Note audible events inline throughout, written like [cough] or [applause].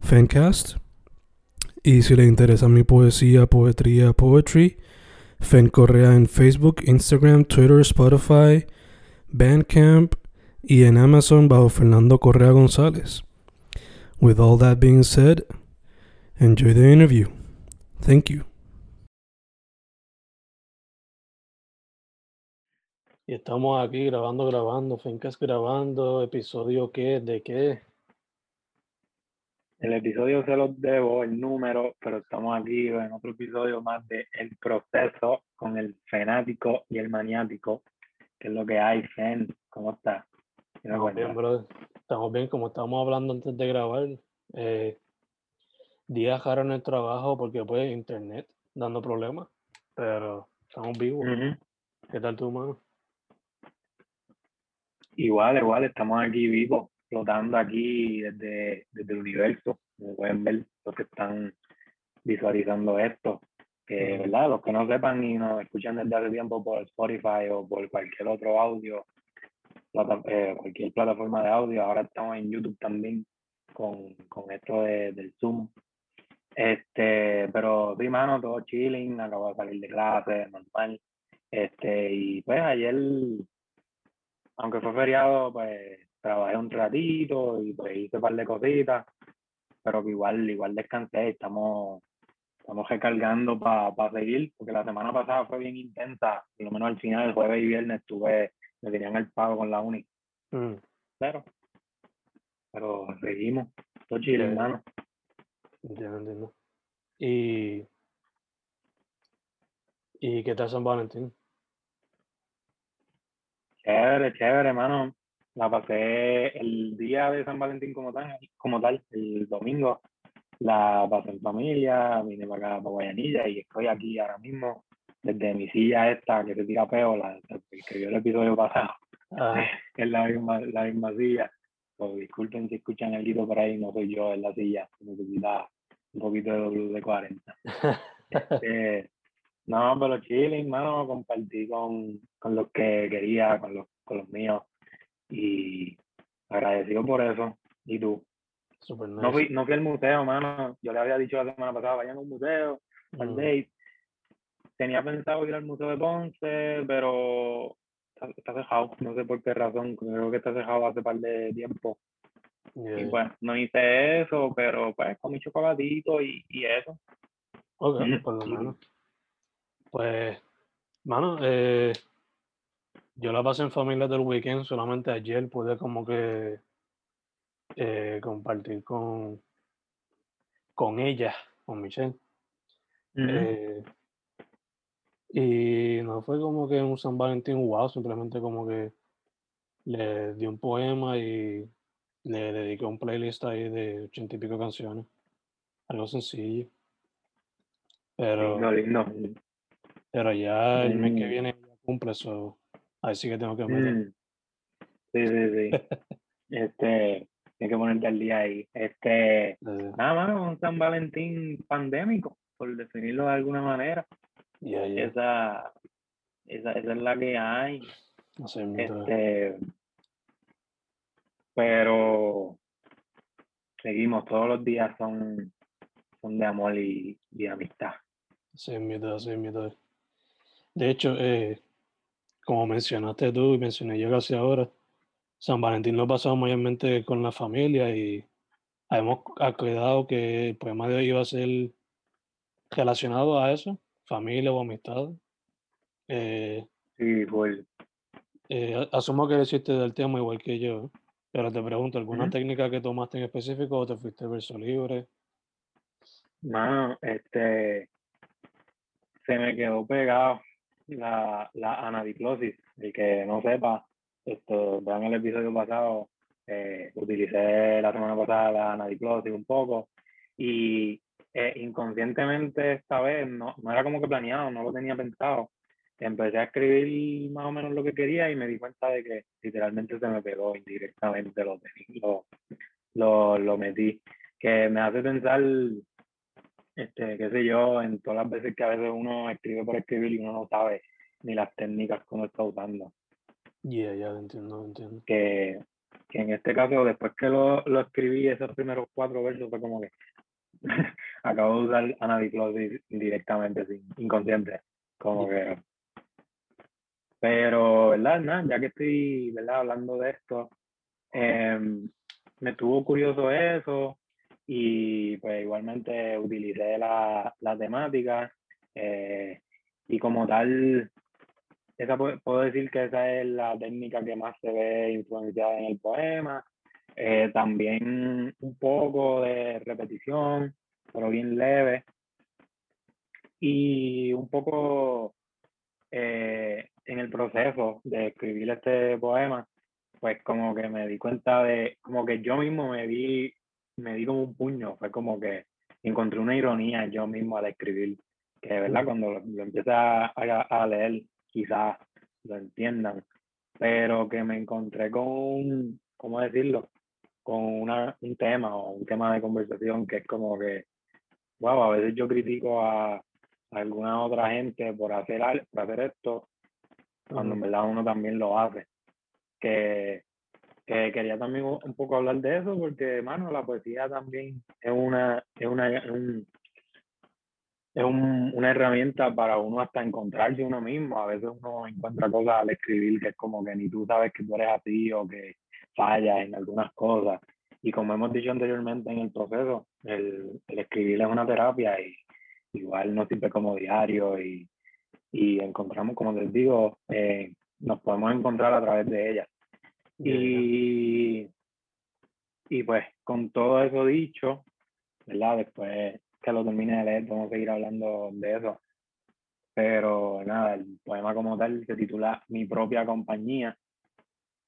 Fencast. Y si le interesa mi poesía, poetría, poetry, Fen Correa en Facebook, Instagram, Twitter, Spotify, Bandcamp y en Amazon bajo Fernando Correa González. With all that being said, enjoy the interview. Thank you. Y estamos aquí grabando, grabando, Fencast grabando, episodio qué, de qué. El episodio se los debo, el número, pero estamos aquí en otro episodio más de El Proceso con el fanático y el maniático, que es lo que hay, Fen. ¿Cómo estás? ¿Qué Estamos bien, brother. Estamos bien, como estábamos hablando antes de grabar. Eh, días raros en el trabajo porque pues internet dando problemas, pero estamos vivos. ¿Qué tal tu mano? Igual, igual, estamos aquí vivos, flotando aquí desde, desde el universo. Como pueden ver los que están visualizando esto. Que. ¿verdad? Los que no sepan y nos escuchan desde hace tiempo por Spotify o por cualquier otro audio, plata- eh, cualquier plataforma de audio, ahora estamos en YouTube también con, con esto de- del Zoom. Este, pero sí, mano, todo chilling, acabo de salir de clase, normal. Este, y pues ayer aunque fue feriado, pues trabajé un ratito y pues hice un par de cositas, pero que igual, igual descansé, estamos, estamos recargando para seguir, porque la semana pasada fue bien intensa, por lo menos al final, el jueves y viernes estuve, me tenían el pago con la uni, Mm, pero, pero seguimos, todo chile, hermano. entiendo, entiendo. Y, ¿y qué tal San Valentín? Chévere, chévere, hermano. La pasé el día de San Valentín como tal, como tal, el domingo. La pasé en familia, vine para acá, para Guayanilla, y estoy aquí ahora mismo, desde mi silla esta que se tira peo, la que vio el episodio pasado, Ah, [laughs] es la misma, la misma silla. So, disculpen si escuchan el grito por ahí, no soy yo en la silla, necesita un poquito de WD-40. [laughs] Eh, no, pero chilling, mano, compartí con, con los que quería, con los, con los míos, y agradecido por eso. ¿Y tú? super No nice. fui, no fui al museo, mano. Yo le había dicho la semana pasada, vayan a un museo, al Mm, date. Tenía pensado ir al museo de Ponce, pero está, cerrado. No sé por qué razón. Creo que está cerrado hace par de tiempo. yeah. Y bueno, no hice eso, pero pues comí chocolatito y, y eso. Ok, por lo menos. Pues, mano, eh, yo la pasé en familia del weekend, solamente ayer pude como que eh, compartir con, con ella, con Michelle. Eh, y no fue como que un San Valentín wow, simplemente como que le di un poema y le dediqué un playlist ahí de ochenta y pico canciones. Algo sencillo. Pero, Lindo, lindo. pero ya el mes que Mm. viene cumple eso. Ahí sí que tengo que meter. Mm. Sí, sí, sí. Este, hay que ponerte al día ahí. Este, [laughs] nada más, un San Valentín pandémico, por definirlo de alguna manera. ya, ya. Esa, esa, esa es la que hay. Mismo, Este, pero seguimos, todos los días son, son de amor y, y de amistad. así mismo, así mismo. De hecho, eh, como mencionaste tú y mencioné yo casi ahora, San Valentín lo pasamos mayormente con la familia y habíamos acordado que el poema de hoy iba a ser relacionado a eso, familia o amistad. Eh, Sí, pues eh, asumo que hiciste del tema igual que yo, pero te pregunto, ¿alguna técnica que tomaste en específico o te fuiste verso libre? Mano, este, se me quedó pegado la, la anadiplosis. El que no sepa, esto, vean el episodio pasado, eh, utilicé la semana pasada la anadiplosis un poco y eh, inconscientemente esta vez, no, no era como que planeado, no lo tenía pensado. Empecé a escribir más o menos lo que quería y me di cuenta de que literalmente se me pegó indirectamente, lo, lo, lo, lo metí. Que me hace pensar este, qué sé yo, en todas las veces que a veces uno escribe por escribir y uno no sabe ni las técnicas que uno está usando. Yeah, ya lo entiendo, lo entiendo. Que, que en este caso, después que lo, lo escribí, esos primeros cuatro versos, fue como que [laughs] acabo de usar anadiplosis directamente, sin, inconsciente. Como que. Pero, ¿verdad? Nada, ya que estoy, ¿verdad? Hablando de esto, em, me estuvo curioso eso y pues igualmente utilicé la, la temática eh, y como tal, esa pu- puedo decir que esa es la técnica que más se ve influenciada en el poema. Eh, también un poco de repetición, pero bien leve. Y un poco eh, en el proceso de escribir este poema, pues como que me di cuenta de, como que yo mismo me di, me di como un puño, fue como que encontré una ironía yo mismo al escribir, que de verdad cuando lo, lo empieces a, a, a leer quizás lo entiendan, pero que me encontré con, un- ¿cómo decirlo? Con una, un tema o un tema de conversación que es como que, wow, a veces yo critico a, a alguna otra gente por hacer, por hacer esto, cuando en verdad uno también lo hace. Que, que quería también un poco hablar de eso, porque, mano, la poesía también es una, es una, un- una herramienta para uno hasta encontrarse uno mismo. A veces uno encuentra cosas al escribir que es como que ni tú sabes que tú eres así o que fallas en algunas cosas. Y como hemos dicho anteriormente en el proceso, el, el escribir es una terapia y igual nos sirve como diario y, y encontramos, como les digo, eh, nos podemos encontrar a través de ella. Y, y pues con todo eso dicho, ¿verdad? Después que lo termine de leer, vamos a seguir hablando de eso. Pero nada, el poema como tal se titula Mi propia compañía.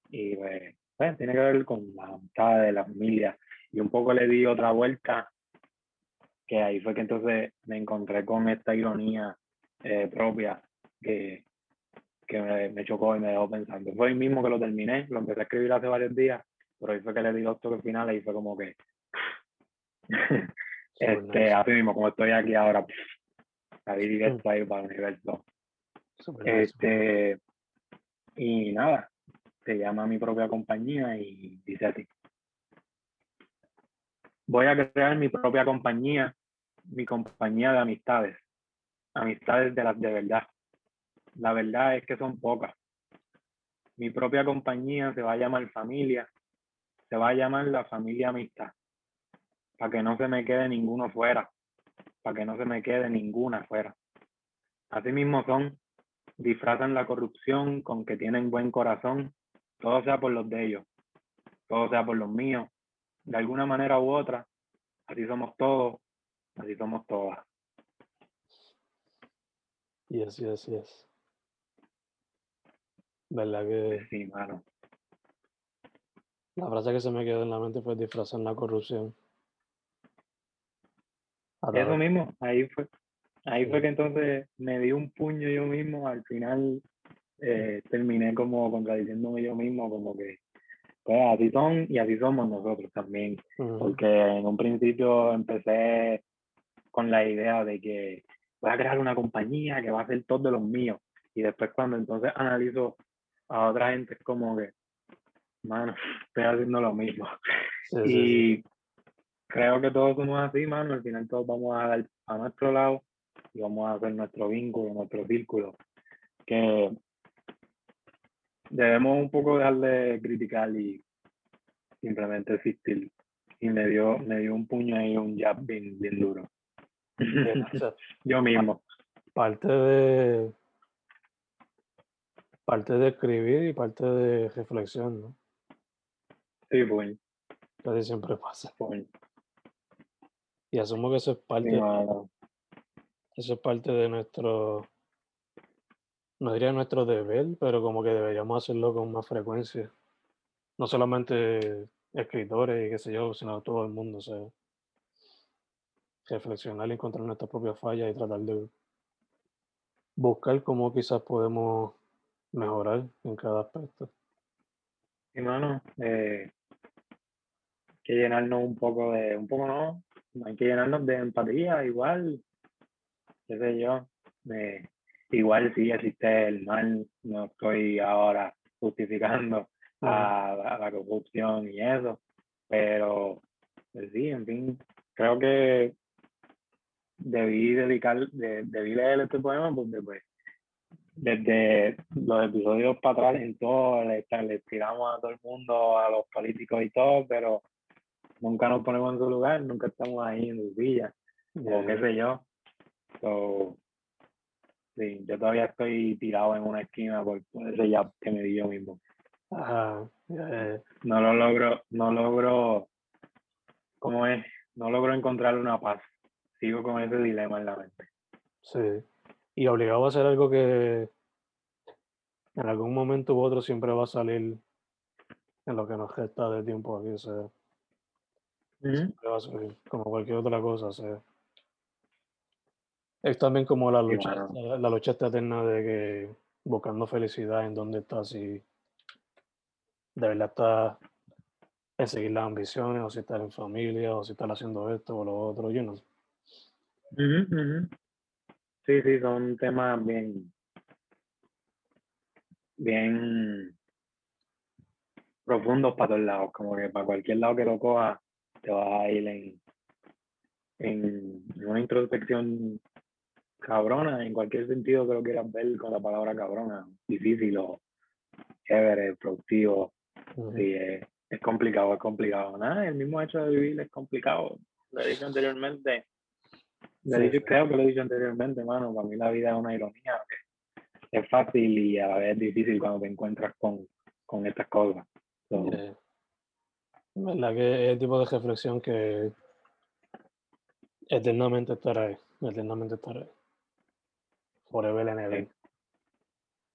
Y pues, pues, tiene que ver con la amistad de la familia. Y un poco le di otra vuelta, que ahí fue que entonces me encontré con esta ironía eh, propia que, que me, me chocó y me dejó pensando. Fue el mismo que lo terminé, lo empecé a escribir hace varios días, pero ahí fue que le di los toques finales y fue como que [laughs] Super este, nice. así mismo, como estoy aquí ahora, salí directo ahí para el universo. Super nice. Este, y nada, se llama mi propia compañía y dice así. Voy a crear mi propia compañía, mi compañía de amistades, amistades de las de verdad. La verdad es que son pocas. Mi propia compañía se va a llamar familia, se va a llamar la familia amistad, para que no se me quede ninguno fuera, para que no se me quede ninguna fuera. Así mismo son, disfrazan la corrupción con que tienen buen corazón, todo sea por los de ellos, todo sea por los míos, de alguna manera u otra, así somos todos, así somos todas. Yes, yes, yes. ¿Verdad que Sí, mano. la frase que se me quedó en la mente fue disfrazar la corrupción? A Eso través- mismo, ahí fue. Ahí fue que entonces me di un puño yo mismo, al final eh, terminé como contradiciéndome yo mismo, como que pues así son y así somos nosotros también. Ujú. porque en un principio empecé con la idea de que voy a crear una compañía que va a ser todo de los míos. Y después cuando entonces analizo a otra gente es como que, mano, estoy haciendo lo mismo. Sí, [laughs] sí, sí. Y creo que todos somos así, mano. Al final todos vamos a dar a nuestro lado y vamos a hacer nuestro vínculo, nuestro círculo. Que debemos un poco dejar de criticar y simplemente existir. y me dio, me dio un puño ahí, un jab bien, bien duro. O [laughs] sea, [laughs] Yo mismo. parte de parte de escribir y parte de reflexión, ¿no? Sí, pues. Casi siempre [laughs] pasa. pues. Y asumo que eso es parte, Sí, mano. eso es parte de nuestro, no diría nuestro deber, pero como que deberíamos hacerlo con más frecuencia. No solamente escritores y qué sé yo, sino todo el mundo, o sea, reflexionar y encontrar nuestras propias fallas y tratar de buscar cómo quizás podemos mejorar en cada aspecto. Sí, mano. Eh, hay que llenarnos un poco de, un poco no, hay que llenarnos de empatía, igual, qué sé yo. eh, igual sí existe el mal, no estoy ahora justificando [laughs] a, la- la corrupción y eso, pero pues sí, en fin, creo que debí dedicar, de- debí leer este poema porque pues desde los episodios para atrás en todo le, le tiramos a todo el mundo, a los políticos y todo, pero nunca nos ponemos en su lugar, nunca estamos ahí en su silla, o qué sé yo. So, sí, yo todavía estoy tirado en una esquina por, ese jab que me di yo mismo. Ajá, eh, No lo logro, no logro, ¿cómo es? No logro encontrar una paz. Sigo con ese dilema en la mente. sí. Y obligado a hacer algo que en algún momento u otro siempre va a salir en lo que nos resta de tiempo aquí, o sea, siempre va a salir, como cualquier otra cosa, o sea. Es también como la lucha, la, la lucha esta eterna de que buscando felicidad en dónde estás y de verdad estás en seguir las ambiciones, o si estás en familia, o si estás haciendo esto o lo otro, yo no sé. Ujú, ujú. Sí, sí, son temas bien, bien profundos para todos lados, como que para cualquier lado que lo cojas, te vas a ir en, en una introspección cabrona, en cualquier sentido que lo quieras ver con la palabra cabrona, difícil o chévere, productivo, Ujú. sí, es, es complicado, es complicado. Nada, el mismo hecho de vivir es complicado. Lo dicho anteriormente. Sí, creo que lo he dicho anteriormente, mano. Para mí la vida es una ironía. que es fácil y a la vez difícil cuando te encuentras con, con estas cosas. So, verdad que es el tipo de reflexión que eternamente estará ahí, eternamente estará ahí. Forever and ever.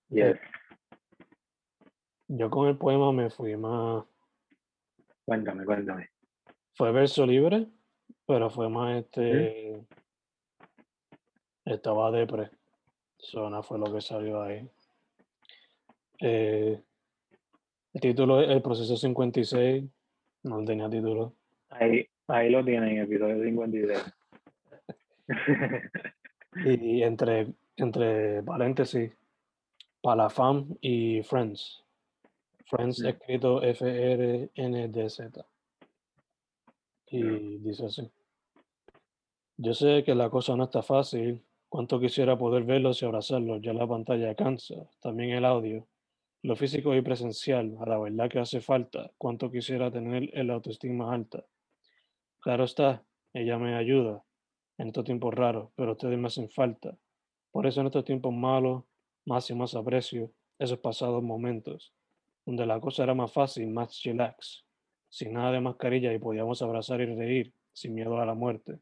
yes. Yo con el poema me fui más, Cuéntame, cuéntame. fue verso libre, pero fue más este, estaba depre, Zona fue lo que salió ahí. Eh, el título es El proceso 56, no tenía título. Ahí, ahí lo tienen, episodio 56. [laughs] Y entre, entre paréntesis, Palafam y Friends. Friends escrito F-R-N-D-Z. Y dice así. Yo sé que la cosa no está fácil. Cuánto quisiera poder verlos y abrazarlos. Ya la pantalla cansa. También el audio. Lo físico y presencial. A la verdad que hace falta. Cuánto quisiera tener el autoestima alta. Claro está, ella me ayuda en estos tiempos raros, pero ustedes me hacen falta. Por eso en estos tiempos malos, más y más aprecio esos pasados momentos, donde la cosa era más fácil, más chillax, sin nada de mascarilla y podíamos abrazar y reír sin miedo a la muerte.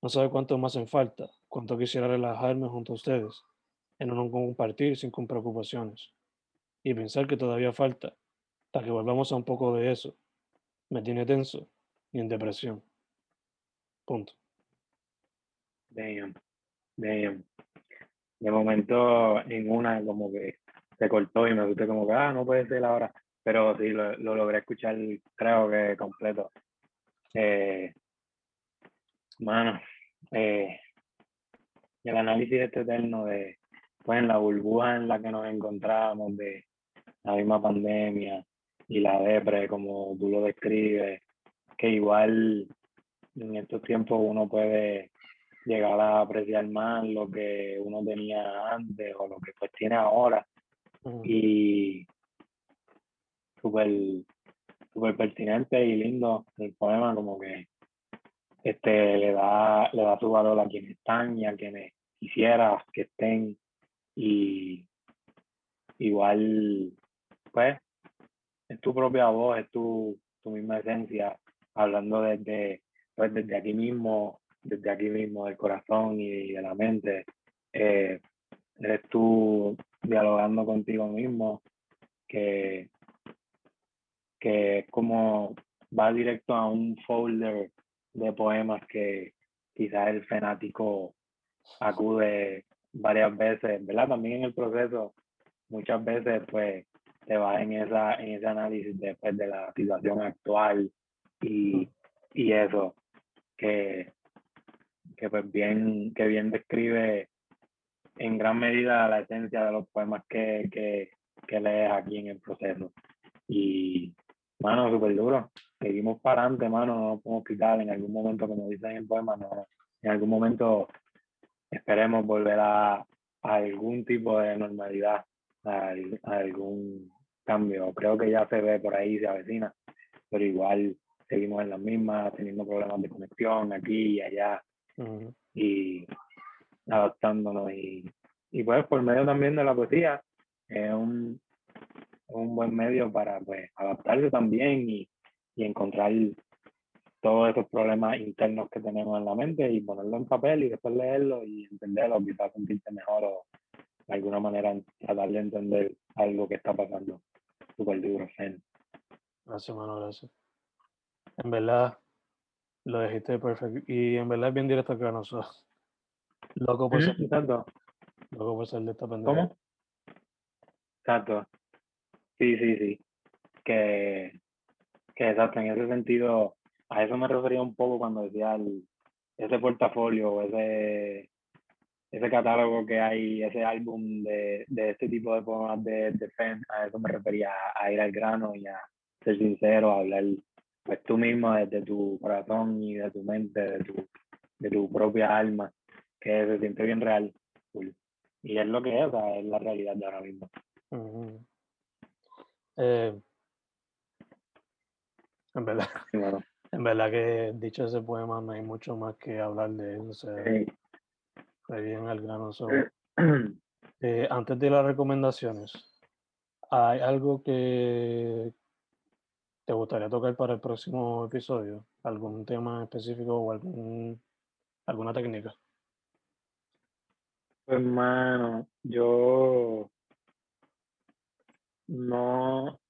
No sabe cuánto me hacen falta, cuánto quisiera relajarme junto a ustedes, en un compartir sin preocupaciones. Y pensar que todavía falta, para que volvamos a un poco de eso. Me tiene tenso y en depresión. Punto. Damn, damn. De momento, en una, como que se cortó y me asusté, como que, ah, no puede ser ahora. Pero sí, lo, lo logré escuchar, creo que completo. Eh, mano, eh, el análisis este eterno de, pues, en la burbuja en la que nos encontramos, de la misma pandemia y la depre, como tú lo describes, que igual en estos tiempos uno puede llegar a apreciar más lo que uno tenía antes o lo que pues tiene ahora. Y súper súper pertinente y lindo el poema, como que este, le, da, le da su valor a quienes están y a quienes quisieras que estén. Y igual, pues, es tu propia voz, es tu, tu misma esencia, hablando desde, pues, desde aquí mismo, desde aquí mismo, del corazón y de la mente. Eh, eres tú dialogando contigo mismo, que, que como va directo a un folder de poemas que quizás el fanático acude varias veces, ¿verdad? También en el proceso, muchas veces pues te vas en, esa, en ese análisis después de la situación actual y, y eso, que, que pues bien, que bien describe en gran medida la esencia de los poemas que, que, que lees aquí en el proceso. Y, mano, súper duro. Seguimos para adelante, mano, no nos podemos quitar. En algún momento, como dicen en el poema, no, en algún momento esperemos volver a, a algún tipo de normalidad, a, a, algún cambio. Creo que ya se ve por ahí, se avecina, pero igual seguimos en las mismas, teniendo problemas de conexión aquí y allá. Y adaptándonos y, y pues por medio también de la poesía es un, un buen medio para pues adaptarse también y, y encontrar todos esos problemas internos que tenemos en la mente y ponerlo en papel y después leerlo y entenderlo, quizás sentirte mejor o de alguna manera tratar de entender algo que está pasando. Súper duro, Fen. Gracias, mano, gracias. En verdad, lo dijiste perfecto. Y en verdad es bien directo que nosotros. Loco por ser, Exacto. loco por ser de esta pendeja. ¿Cómo? Exacto. Sí, sí, sí. Que exacto, en ese sentido, a eso me refería un poco cuando decía el, ese portafolio, ese, ese catálogo que hay, ese álbum de, de este tipo de poemas de, de a eso me refería, a, ir al grano y a ser sincero, a hablar pues tú mismo desde tu corazón y de tu mente, de tu, de tu propia alma, que se siente bien real. Y es lo que es, o sea, es la realidad de ahora mismo. En verdad, [laughs] bueno. en verdad que dicho ese poema no hay mucho más que hablar de él. O sea, Sí. fue bien al grano. so, [clears throat] eh, antes de las recomendaciones, ¿hay algo que te gustaría tocar para el próximo episodio? ¿Algún tema específico o algún, alguna técnica? Pues, Hermano, yo no.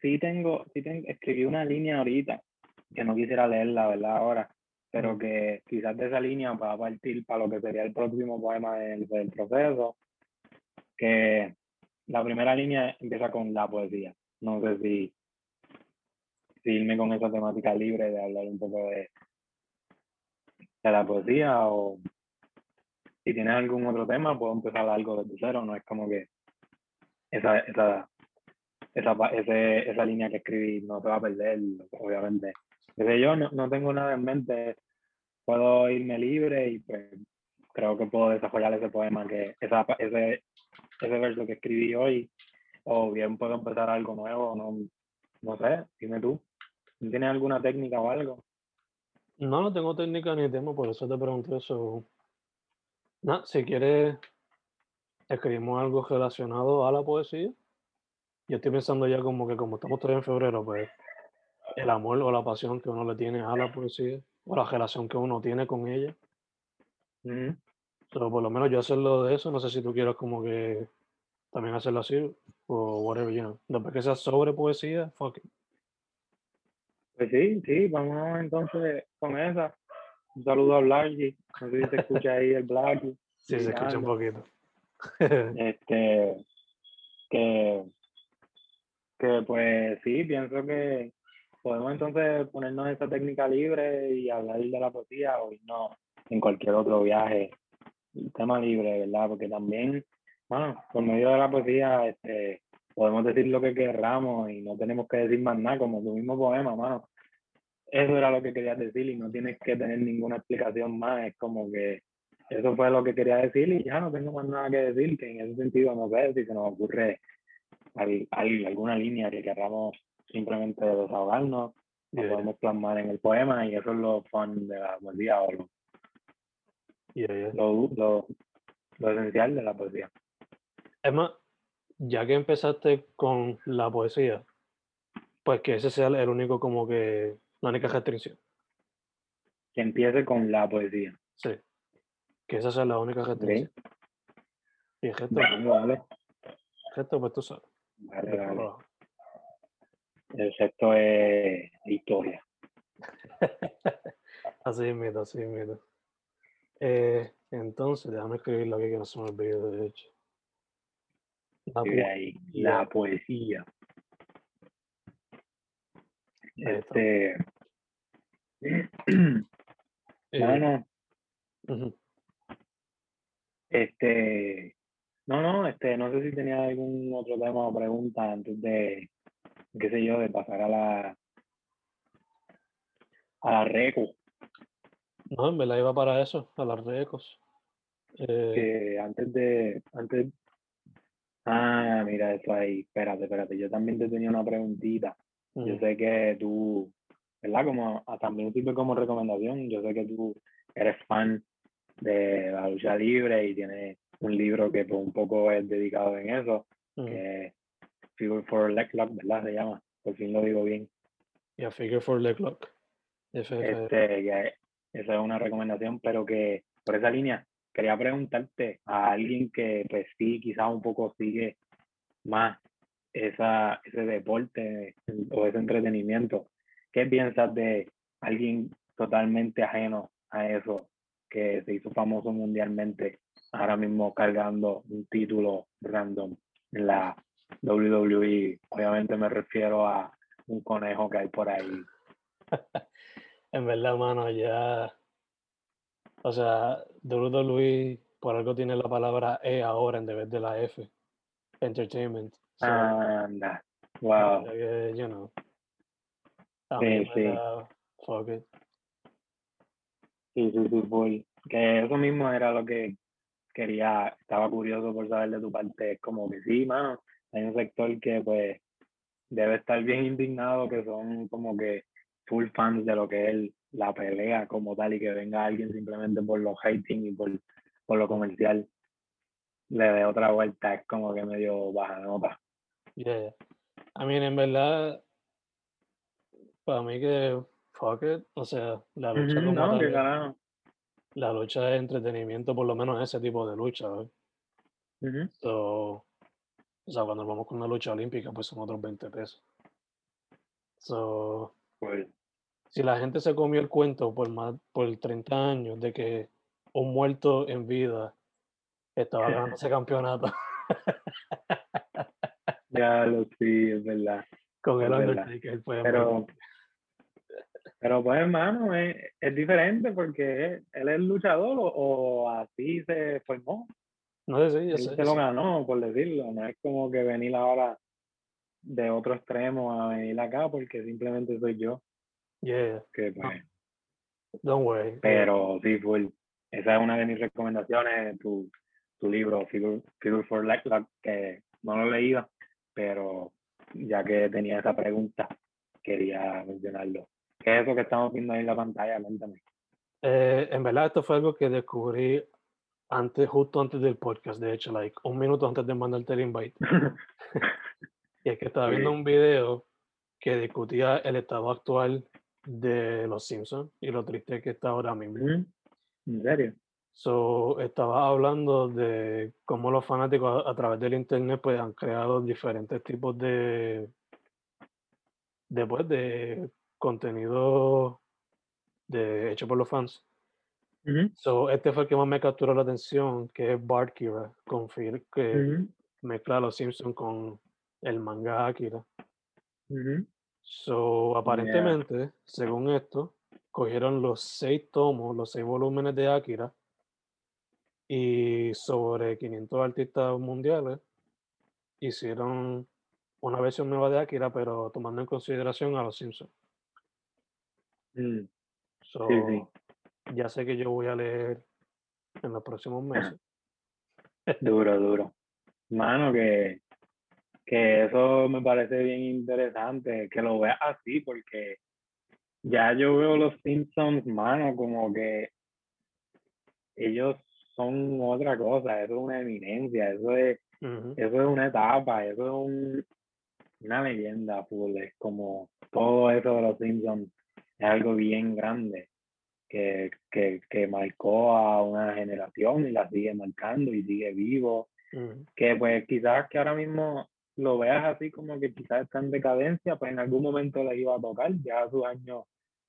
Sí tengo, sí tengo, escribí una línea ahorita que no quisiera leerla, ¿verdad? Ahora, pero que quizás de esa línea va a partir para lo que sería el próximo poema del, del proceso. Que la primera línea empieza con la poesía. No sé si, si irme con esa temática libre de hablar un poco de, de la poesía o si tienes algún otro tema, puedo empezar algo desde cero, no es como que esa, esa, esa, ese, esa línea que escribí no se va a perder, obviamente. Desde yo no, no tengo nada en mente, puedo irme libre y pues creo que puedo desarrollar ese poema, que esa, ese, ese verso que escribí hoy, o bien puedo empezar algo nuevo, no, no sé, dime tú. ¿Tienes alguna técnica o algo? No, no tengo técnica ni tema, por eso te pregunté eso. No, si quieres, escribimos algo relacionado a la poesía. Yo estoy pensando ya como que como estamos todavía en febrero, pues el amor o la pasión que uno le tiene a la poesía, o la relación que uno tiene con ella. Pero por lo menos yo hacerlo de eso, no sé si tú quieres como que también hacerlo así, o whatever, you know. Después que sea sobre poesía, fuck it. Pues sí, sí, vamos entonces con esa. Un saludo a Blackie. No sé si se escucha ahí el Blackie. [laughs] Sí, se escucha un poquito. [laughs] Este, que, que pues sí, pienso que podemos entonces ponernos esa técnica libre y hablar de la poesía o irnos en cualquier otro viaje, tema libre, ¿verdad? Porque también, bueno, por medio de la poesía, este, podemos decir lo que querramos y no tenemos que decir más nada, como tu mismo poema, mano. Eso era lo que querías decir y no tienes que tener ninguna explicación más, es como que eso fue lo que quería decir y ya no tengo más nada que decir, que en ese sentido no sé si se nos ocurre al- al- alguna línea que queramos simplemente desahogarnos, lo Yeah, podemos plasmar en el poema y eso es lo fun de la poesía o lo, yeah, lo, lo, lo esencial de la poesía. Es más, ya que empezaste con la poesía, pues que ese sea el único como que, la única restricción. Que empiece con la poesía. Sí. Que esa sea la única restricción. Y el resto, Vale, vale, el resto, pues tú sabes. Vale, vale. El sexto es historia. [laughs] Así mismo, así mismo. Eh, entonces, déjame escribirlo aquí que no se me olvide de hecho. La ahí, poesía. la poesía. Este. [clears throat] eh, [clears throat] Bueno, este. No, no, este, no sé si tenía algún otro tema o pregunta antes de, qué sé yo, de pasar a la a la reco, No, en verdad iba para eso, a las recos. Eh, que antes de, antes, ah, mira eso ahí, espérate, espérate, yo también te tenía una preguntita. Yo sé que tú, ¿verdad? Como ah, también sirve como recomendación. Yo sé que tú eres fan de la lucha libre y tienes un libro que pues, un poco es dedicado en eso, Ujú. que es Figure for Leg Lock, ¿verdad? Se llama. Por fin lo digo bien. Y a Figure for Leg Lock. FF. Este, que esa es una recomendación, pero que por esa línea quería preguntarte a alguien que pues sí, quizás un poco sigue más esa, ese deporte o ese entretenimiento. ¿Qué piensas de alguien totalmente ajeno a eso que se hizo famoso mundialmente, ahora mismo cargando un título random en la WWE? Obviamente me refiero a un conejo que hay por ahí. [laughs] En verdad, mano, ya. O sea, WWE por algo tiene la palabra E ahora en vez de la F. Entertainment. So, Anda, wow. que, you know. Sí, sí. verdad, fuck it. Sí, sí, sí. Que eso mismo era lo que quería, estaba curioso por saber de tu parte. Es como que sí, mano, hay un sector que pues debe estar bien indignado, que son como que full fans de lo que es la pelea como tal y que venga alguien simplemente por los hating y por, por lo comercial le dé otra vuelta, es como que medio baja nota. Yeah. I mean, en verdad, para mí que fuck it. O sea, la lucha Ujú, como No, tal qué es- carajo. La lucha de entretenimiento, por lo menos ese tipo de lucha. Ujú. So, o sea, cuando vamos con una lucha olímpica, pues son otros 20 pesos. So, Full. si la gente se comió el cuento por más por 30 años de que un muerto en vida estaba [laughs] ganando ese campeonato Ya lo sí, es verdad. [laughs] con el. Undertaker, pues Pero, pero pues hermano, es, es diferente porque él, es luchador o, o así se formó. no sé si yo Él sé, se lo ganó, por decirlo. No es como que venir ahora de otro extremo a venir acá porque simplemente soy yo. Yeah, Que pues, don't worry. pero sí, full. Esa es una de mis recomendaciones, tu, tu libro, Figure, Figure for Lock, que no lo he leído, pero ya que tenía esa pregunta, quería mencionarlo. ¿Qué es eso que estamos viendo ahí en la pantalla? Cuéntame. Eh, en verdad, esto fue algo que descubrí antes, justo antes del podcast, de hecho, like un minuto antes de mandarte el invite. [laughs] Y es que estaba viendo un video que discutía el estado actual de los Simpsons y lo triste que está ahora mismo. ¿En serio? So, estaba hablando de cómo los fanáticos a, a través del internet pues han creado diferentes tipos de, de, pues, de contenido de, hecho por los fans. So, este fue el que más me capturó la atención, que es Bart Kira, con Fir- que mezcla a los Simpsons con el manga Akira. So, aparentemente, según esto, cogieron los seis tomos, los seis volúmenes de Akira y sobre 500 artistas mundiales hicieron una versión nueva de Akira, pero tomando en consideración a los Simpsons. Mm, So, Sí, sí. ya sé que yo voy a leer en los próximos meses. [laughs] [laughs] Duro, duro. Mano, que, que eso me parece bien interesante, que lo veas así, porque ya yo veo los Simpsons, mano, como que ellos son otra cosa, eso es una eminencia, eso es, eso es una etapa, eso es un, una leyenda, full, es como todo eso de los Simpsons es algo bien grande que, que, que marcó a una generación y la sigue marcando y sigue vivo, Ujú. que pues quizás que ahora mismo lo veas así como que quizás está en decadencia, pues en algún momento les iba a tocar, ya sus años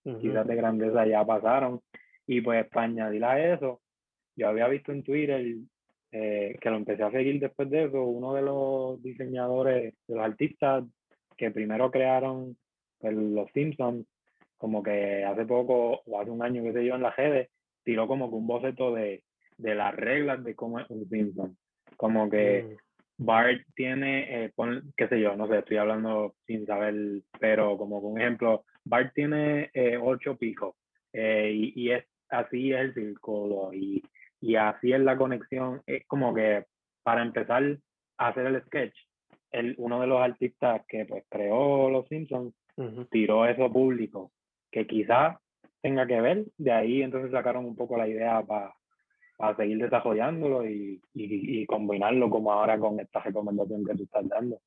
Ujú. quizás de grandeza ya pasaron. Y pues para añadir a eso, yo había visto en Twitter eh, que lo empecé a seguir después de eso, uno de los diseñadores, de los artistas que primero crearon pues, los Simpsons, como que hace poco o hace un año que se yo en las redes, tiró como que un boceto de, de las reglas de cómo es un Simpson. Como que Mm. Bart tiene, eh, pon- qué sé yo, no sé, estoy hablando sin saber, pero como un ejemplo, Bart tiene eh, ocho picos eh, y, y es así es el círculo y, y así es la conexión. Es como que para empezar a hacer el sketch, el, uno de los artistas que pues creó Los Simpsons Ujú. tiró eso público, que quizás tenga que ver, de ahí entonces sacaron un poco la idea para seguir desarrollándolo y, y, y combinarlo como ahora con esta recomendación que tú estás dando.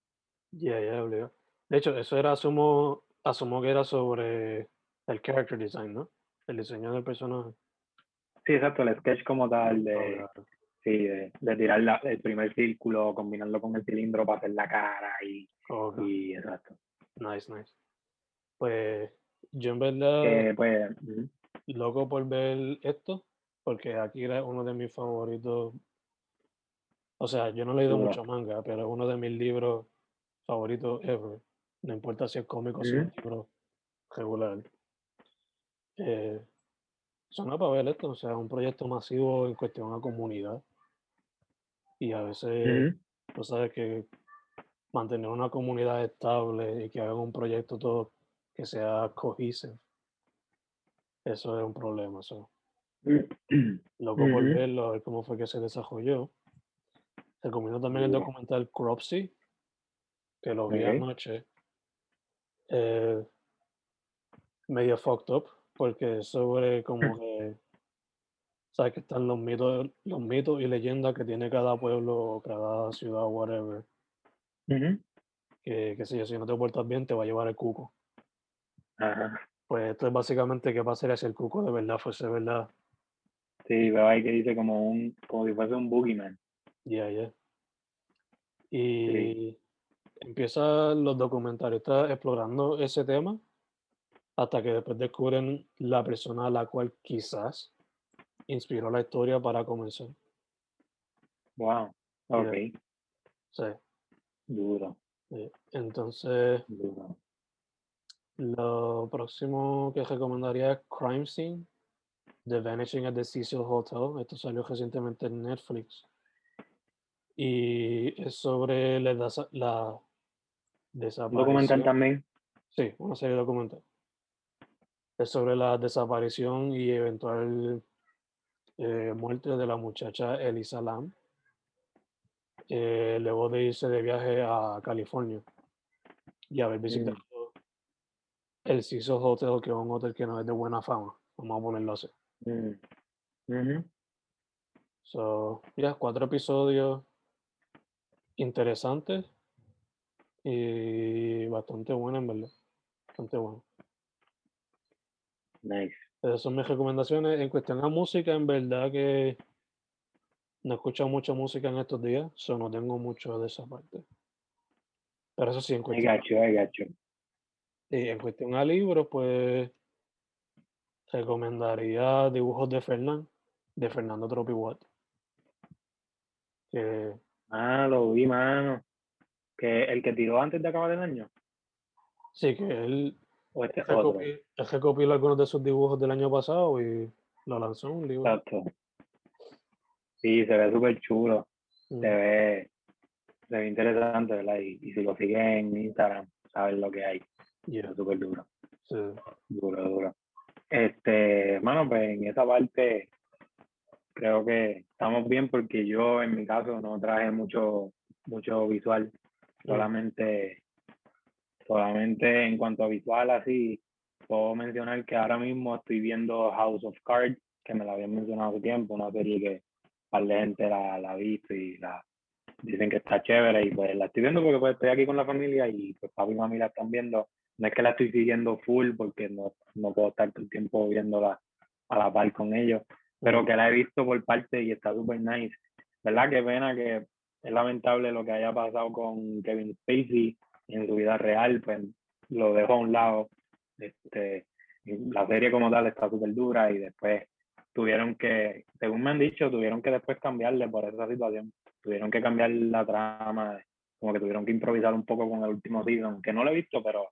Ya, ya, obligado. De hecho, eso era, asumo, asumo que era sobre el character design, ¿no? El diseño del personaje. Sí, exacto, el sketch como tal de, Obligado. sí, de, de tirar la- el primer círculo, combinarlo con el cilindro para hacer la cara y, Ok, y exacto. Nice, nice. Pues yo en verdad, Eh, pues, loco por ver esto, porque Akira es uno de mis favoritos. O sea, yo no he leído mucho manga, pero es uno de mis libros favoritos ever. No importa si es cómico o si es un libro regular. Eh, suena para ver esto, o sea, un proyecto masivo en cuestión a comunidad. Y a veces, tú sabes que mantener una comunidad estable y que hagan un proyecto todo que sea cohesive, eso es un problema. so. [clears throat] Loco por verlo, a ver cómo fue que se desarrolló. Recomiendo también el documental Cropsy, que lo vi anoche. Eh, medio fucked up, porque es sobre como que, sabes que están los mitos, los mitos y leyendas que tiene cada pueblo cada ciudad, whatever. Que, yo, si no te portas bien, te va a llevar el cuco. Ajá. Pues esto es básicamente qué pasaría si el cuco de verdad fuese verdad. Sí, veo ahí que dice como un, como si fuese un boogeyman. Ya, ya. Y empiezan los documentalistas explorando ese tema hasta que después descubren la persona a la cual quizás inspiró la historia para comenzar. Wow. Yeah. Ok. Sí, Duro, sí. Entonces, duro. Lo próximo que recomendaría es Crime Scene, The Vanishing at the Cecil Hotel. Esto salió recientemente en Netflix. Y es sobre la, la desaparición. documental también. Sí, una serie documental. Es sobre la desaparición y eventual eh, muerte de la muchacha Elisa Lam, eh, luego de irse de viaje a California y haber visitado el Cecil Hotel, que es un hotel que no es de buena fama, vamos a ponerlo así. Mm. Ujú. So, ya, cuatro episodios interesantes y bastante buenos, en verdad. Bastante bueno. Nice. Esas son mis recomendaciones. En cuestión a música, en verdad que no he escuchado mucha música en estos días, so no tengo mucho de esa parte. Pero eso sí, en I cuestión, got you, I got you. Y en cuestión a libros, pues recomendaría Dibujos de Fernán, de Fernando Tropiwatt. Que Ah, lo vi, mano. Que el que tiró antes de acabar el año. sí, que él, O este él es otro. recopi- él recopiló algunos de sus dibujos del año pasado y lo lanzó en un libro. Exacto. Sí, se ve súper chulo. Mm, Se ve, se ve interesante, ¿verdad? Y, y si lo siguen en Instagram, saben lo que hay. Yeah, súper duro. sí. Duro, duro. Este, hermano, pues en esa parte creo que estamos bien porque yo en mi caso no traje mucho, mucho visual. Solamente, solamente en cuanto a visual, así, puedo mencionar que ahora mismo estoy viendo House of Cards, que me la habían mencionado hace tiempo, una serie que par de gente la, la ha visto y la dicen que está chévere y pues la estoy viendo porque pues estoy aquí con la familia y pues papi y mami la están viendo. No es que la estoy siguiendo full porque no, no puedo estar todo el tiempo viéndola a la par con ellos, pero que la he visto por parte y está súper nice. ¿Verdad? Qué pena que es lamentable lo que haya pasado con Kevin Spacey en su vida real, pues lo dejo a un lado. Este, la serie como tal está súper dura y después tuvieron que, según me han dicho, tuvieron que después cambiarle por esa situación. Tuvieron que cambiar la trama, como que tuvieron que improvisar un poco con el último season, que no lo he visto, pero,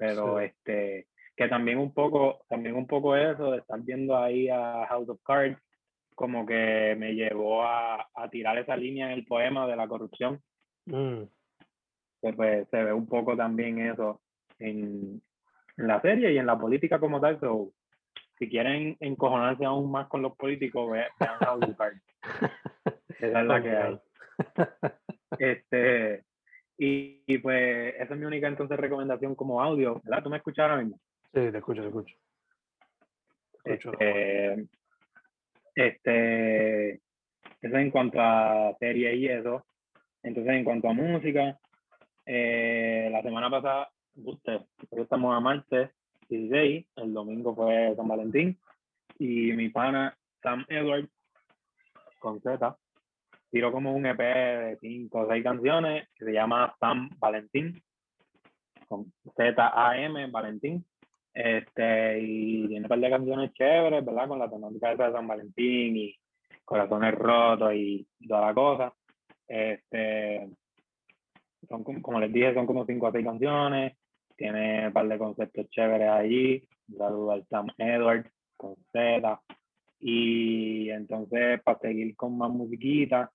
pero este, que también un poco, también un poco eso de estar viendo ahí a House of Cards, como que me llevó a, a tirar esa línea en el poema de la corrupción. Mm. Que pues se ve un poco también eso en, en la serie y en la política como tal. So, si quieren encojonarse aún más con los políticos, ve- vean House of Cards. [laughs] Esa es la que hay. [laughs] Este, y, y, pues esa es mi única entonces recomendación como audio, ¿verdad? ¿Tú me escuchas ahora mismo? Sí, te escucho, te escucho. Te escucho. Este, este, eso en cuanto a series y eso. Entonces, en cuanto a música, eh, la semana pasada, usted, hoy estamos a martes 16, el domingo fue San Valentín, y mi pana Sam Edwards, con Z, tiró como un EP de 5 o 6 canciones que se llama Sam Valentín, con Z-A-M, Valentín. Este, y tiene un par de canciones chéveres, ¿verdad? Con la temática de San Valentín y corazones rotos y toda la cosa. Este, son como, como les dije, son como 5 o 6 canciones. Tiene un par de conceptos chéveres allí. Un saludo al Sam Edwards con Z. Y entonces, para seguir con más musiquita,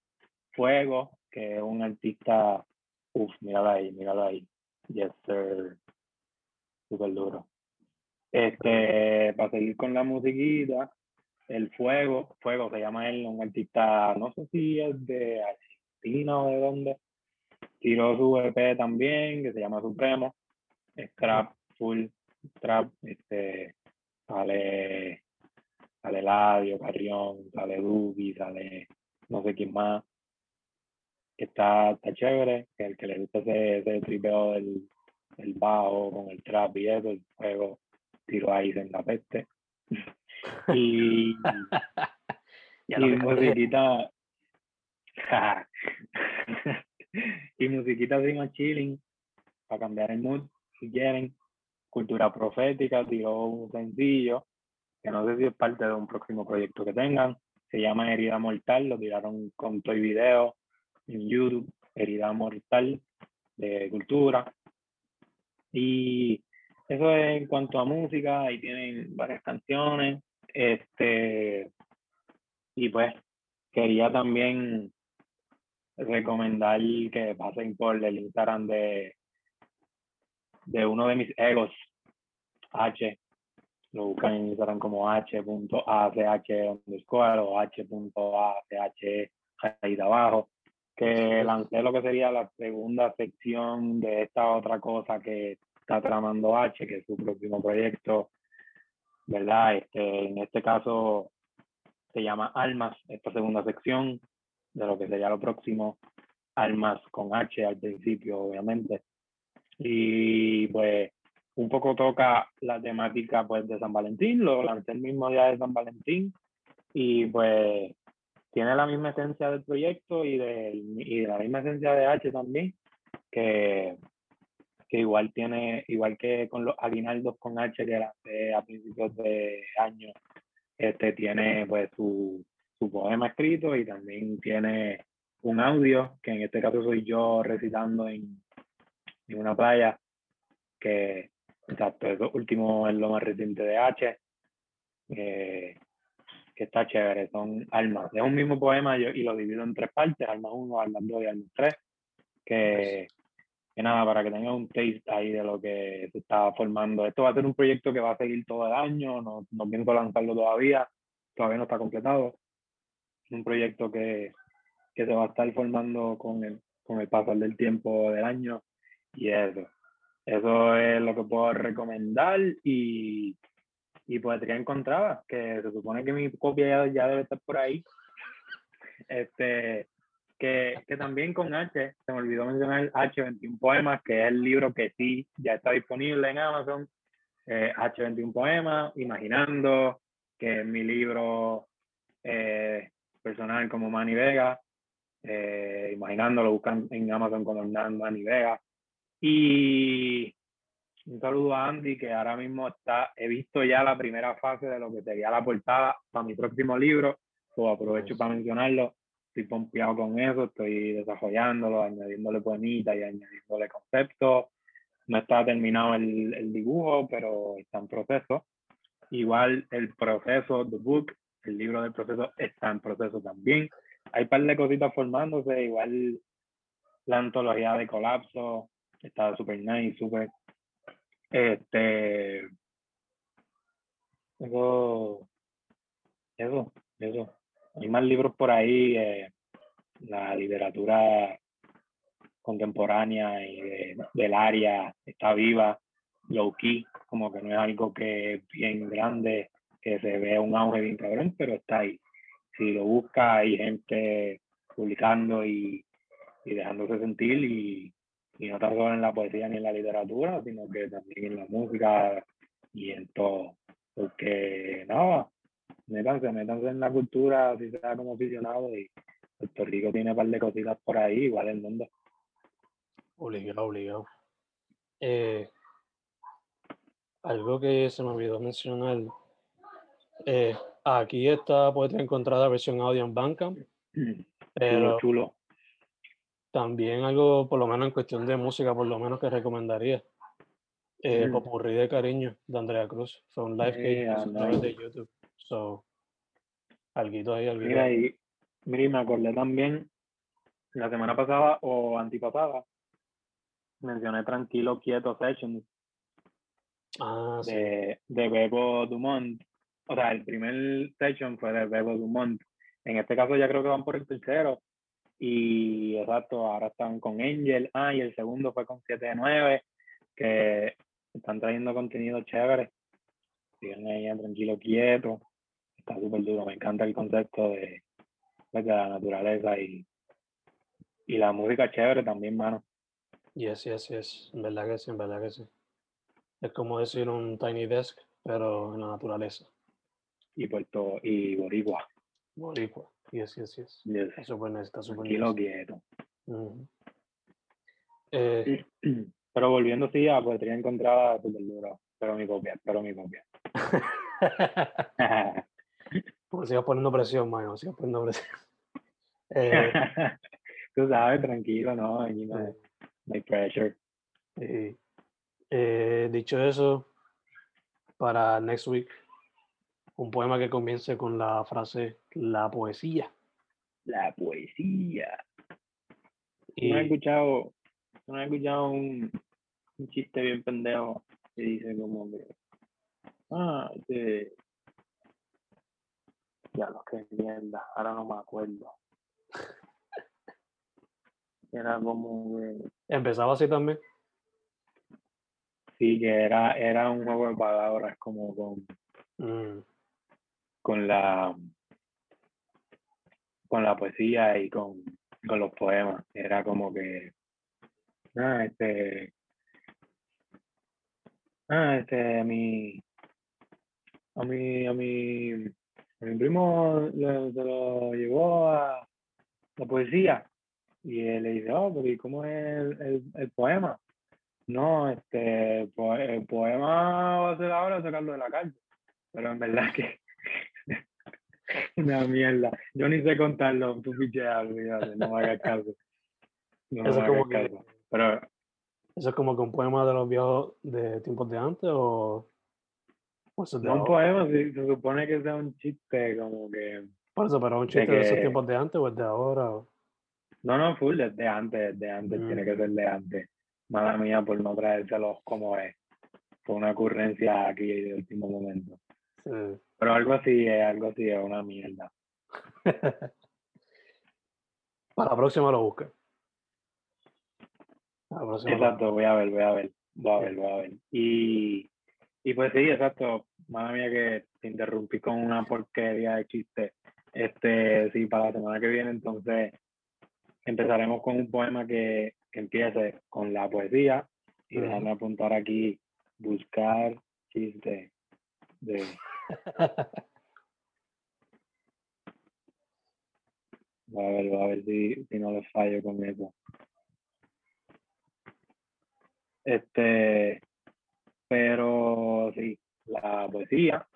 Fuego, que es un artista, uff, míralo ahí, míralo ahí. Yes, sir. Súper duro. Este, para seguir con la musiquita, el Fuego, Fuego se llama él, un artista, no sé si es de Argentina o de dónde. Tiró su EP también, que se llama Supremo. Es trap, full trap, este, sale, sale Ladio, Carrión, sale Dubi, sale no sé quién más. Está, está chévere, que el que le gusta ese, ese tripeo del, del bajo con el trap y eso, el juego tiro ahí en la peste. y [laughs] y que- musiquita [laughs] y musiquita así más chilling para cambiar el mood si quieren cultura profética tiró un sencillo que no sé si es parte de un próximo proyecto que tengan se llama Herida Mortal lo tiraron con todo y video en YouTube Herida Mortal de cultura y eso es en cuanto a música ahí tienen varias canciones este y pues quería también recomendar que pasen por el Instagram de, de uno de mis egos, H. Lo buscan en Instagram como h.ach underscore o h.ach ahí de abajo. Que lancé lo que sería la segunda sección de esta otra cosa que está tramando H, que es su próximo proyecto, ¿verdad? Este, en este caso se llama Almas, esta segunda sección de lo que sería lo próximo, Almas con H al principio, obviamente. Y pues un poco toca la temática pues de San Valentín, lo lancé el mismo día de San Valentín y pues tiene la misma esencia del proyecto y de, y de la misma esencia de H también, que, que igual tiene, igual que con los aguinaldos con H que lancé a principios de año, este tiene pues su, su poema escrito y también tiene un audio, que en este caso soy yo recitando en, en una playa, que exacto, eso último es lo más reciente de H, eh, que está chévere, son almas. Es un mismo poema yo, y lo divido en tres partes, almas 1, almas 2 y almas 3, que, que nada, para que tengan un taste ahí de lo que se está formando. Esto va a ser un proyecto que va a seguir todo el año, no, no pienso lanzarlo todavía, todavía no está completado. Un proyecto que, que se va a estar formando con el, con el pasar del tiempo del año y eso. Eso es lo que puedo recomendar y, y poetría encontrada, que se supone que mi copia ya, ya debe estar por ahí. Este, que, que, también con H, se me olvidó mencionar H21 Poemas, que es el libro que sí ya está disponible en Amazon. Eh, H21 Poemas, Imaginando, que es mi libro eh, personal como Manny Vega. Eh, Imaginando, lo buscan en Amazon como Hernán Manny Vega. Y un saludo a Andy, que ahora mismo está, he visto ya la primera fase de lo que sería la portada para mi próximo libro, o aprovecho para mencionarlo, estoy pompeado con eso, estoy desarrollándolo, añadiéndole poemitas y añadiéndole conceptos. No está terminado el, el dibujo, pero está en proceso. Igual el proceso, the book, el libro del proceso está en proceso también. Hay un par de cositas formándose, igual la antología de colapso, está súper nice, súper. Este. Eso. Eso, eso. Hay más libros por ahí. Eh, la literatura contemporánea y del área está viva, low como que no es algo que es bien grande, que se ve un auge bien cabrón, pero está ahí. Si lo busca, hay gente publicando y, y dejándose sentir y y no tan solo en la poesía ni en la literatura, sino que también en la música y en todo. Porque, no, métanse, métanse en la cultura, así sea como aficionado, y Puerto Rico tiene un par de cositas por ahí, igual el mundo. Obligado, obligado. Eh, algo que se me olvidó mencionar, eh, aquí está, puede encontrar la versión audio en Bandcamp, [clears throat] pero chulo también algo, por lo menos en cuestión de música, por lo menos que recomendaría. Eh, Mm. Popurrí de Cariño, de Andrea Cruz. Fue un live que hizo a través de. YouTube. So, alguito ahí, alguito Mira, y, mira, y me acordé también, la semana pasada o antipasada, mencioné Tranquilo Quieto Sessions Ah, sí. de, de Bebo Dumont. O sea, el primer session fue de Bebo Dumont. En este caso ya creo que van por el tercero. Y exacto, ahora están con Angel. Ah, y el segundo fue con 7 de 9, que están trayendo contenido chévere. Siguen ahí a tranquilo, quieto. Está súper duro. Me encanta el concepto de, pues, de la naturaleza y, y la música chévere también, mano. Yes, yes, yes. En verdad que sí, en verdad que sí. Es como decir un tiny desk, pero en la naturaleza. Y Puerto y Boricua. Boricua. Yes, yes, yes. Yes. Está súper nice, está súper Tranquilo, nice. quieto. Ujú. Eh, [clears throat] Pero volviendo sí a poesía encontrada, súper duro. Pero mi copia, pero mi copia. [laughs] [laughs] Porque sigas poniendo presión, mano, sigas poniendo presión. [laughs] Eh, Tú sabes, tranquilo, no, aquí no, hay- no hay pressure. y, eh, dicho eso, para next week, un poema que comience con la frase la poesía. La poesía. Y ¿No has escuchado, no has escuchado un, un chiste bien pendejo que dice como que, ah, este, ya lo que mierda, ahora no me acuerdo. Era como que, empezaba así también. sí, que era, era un juego de palabras como con, Mm, con la con la poesía y con, con los poemas. Era como que ah, este ah, este a mi a mi a mi a mi primo se lo llevó a la poesía y él le dice, oh, pero ¿y cómo es el, el, poema? No, este, el po- el poema va a ser ahora sacarlo de la cárcel. Pero en verdad [laughs] que [laughs] una mierda. Yo ni sé contarlo, tú picheas, olvídate, no me hagas caso. No me Eso es hagas como que- caso. Pero ¿Eso es como que un poema de los viejos de tiempos de antes o, eso no un poema, sí, se supone que sea un chiste, como que. Por eso, pero un de chiste de esos que- tiempos de antes o es de ahora. o- No, no, full, desde antes, desde antes, Mm. tiene que ser de antes. Mala mía por no traérselos como es. Fue una ocurrencia aquí de último momento. Sí. Pero algo así es, algo así es una mierda. [laughs] Para la próxima lo busca. Exacto, voy a ver, voy a ver, voy a ver, voy a ver. Y, y pues sí, exacto. Madre mía que te interrumpí con una porquería de chiste. Este, sí, para la semana que viene, entonces empezaremos con un poema que, que empiece con la poesía. Y déjame apuntar aquí, buscar chiste de a ver, a ver si, si no les fallo con eso. Este, pero sí, la poesía,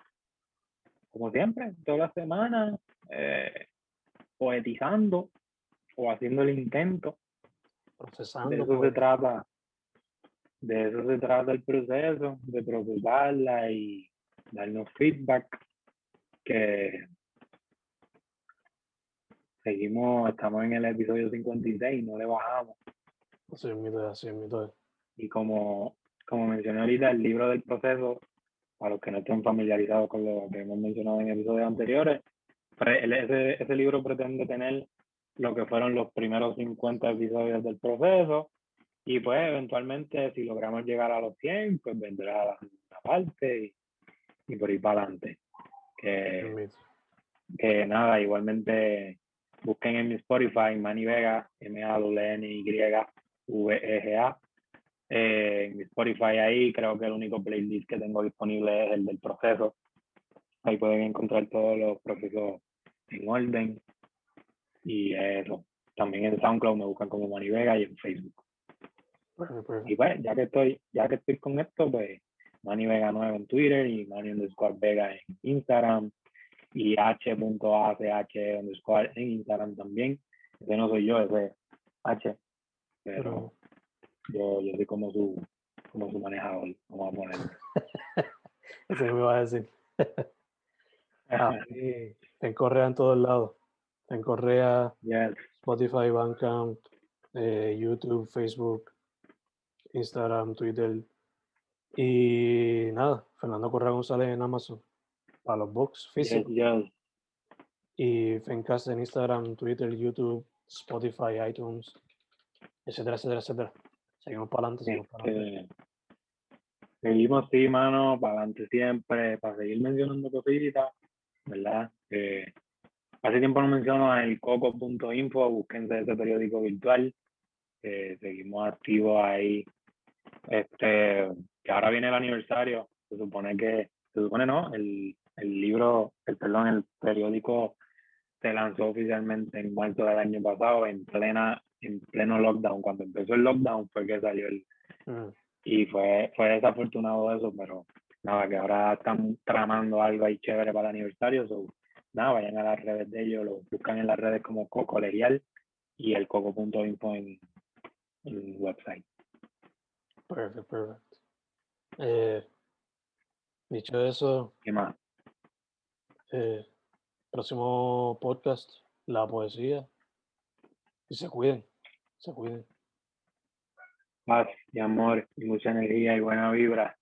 como siempre, toda la semana, eh, poetizando o haciendo el intento. De procesando. eso se pues. trata, de eso se trata el proceso, de procesarla y darnos feedback que seguimos, estamos en el episodio 56, no le bajamos. Así es mito, así es mito. Y como, como mencioné ahorita, el libro del proceso, para los que no estén familiarizados con lo que hemos mencionado en episodios anteriores, ese, ese libro pretende tener lo que fueron los primeros 50 episodios del proceso. Y pues eventualmente, si logramos llegar a los 100, pues vendrá la, la parte y, por ahí para adelante. Que, que nada, igualmente busquen en mi Spotify Manny Vega, M-A-N-Y-V-E-G-A. Eh, en mi Spotify ahí creo que el único playlist que tengo disponible es el del proceso. Ahí pueden encontrar todos los procesos en orden. Y eso. También en SoundCloud me buscan como Manny Vega y en Facebook. Perfecto, perfecto. Y pues, ya que estoy, ya que estoy con esto, pues Manny Vega 9 en Twitter y Manny underscore Vega en Instagram y h.ach underscore en Instagram también. Ese no soy yo, ese es H. Pero yo, yo soy como su, como su manejador, vamos a ponerlo. [laughs] ese me iba a decir. [laughs] Ah, sí. En Correa en todos lados. En Correa, Yes. Spotify, Bandcamp, eh, YouTube, Facebook, Instagram, Twitter. Y nada, Fernando Correa González en Amazon para los box físicos. Y Fencast en Instagram, Twitter, YouTube, Spotify, iTunes, etcétera, etcétera, etcétera. Seguimos para adelante, seguimos para adelante. Este, seguimos, sí, mano, para adelante siempre, para seguir mencionando cositas, ¿verdad? Eh, hace tiempo no menciono el coco.info, búsquense ese periódico virtual, eh, seguimos activos ahí. Este, que ahora viene el aniversario, se supone que, se supone no, el, el libro, el perdón, el periódico se lanzó oficialmente en marzo del año pasado, en plena, en pleno lockdown. Cuando empezó el lockdown fue que salió el, Mm, y fue, fue desafortunado eso, pero nada, que ahora están tramando algo ahí chévere para el aniversario. So, nada, vayan a las redes de ellos, lo buscan en las redes como Coco Colegial y el coco.info en, en el website. Perfecto, perfecto. Eh, dicho eso, ¿Qué más? eh, próximo podcast, la poesía. Y se cuiden, se cuiden. Paz y amor y mucha energía y buena vibra.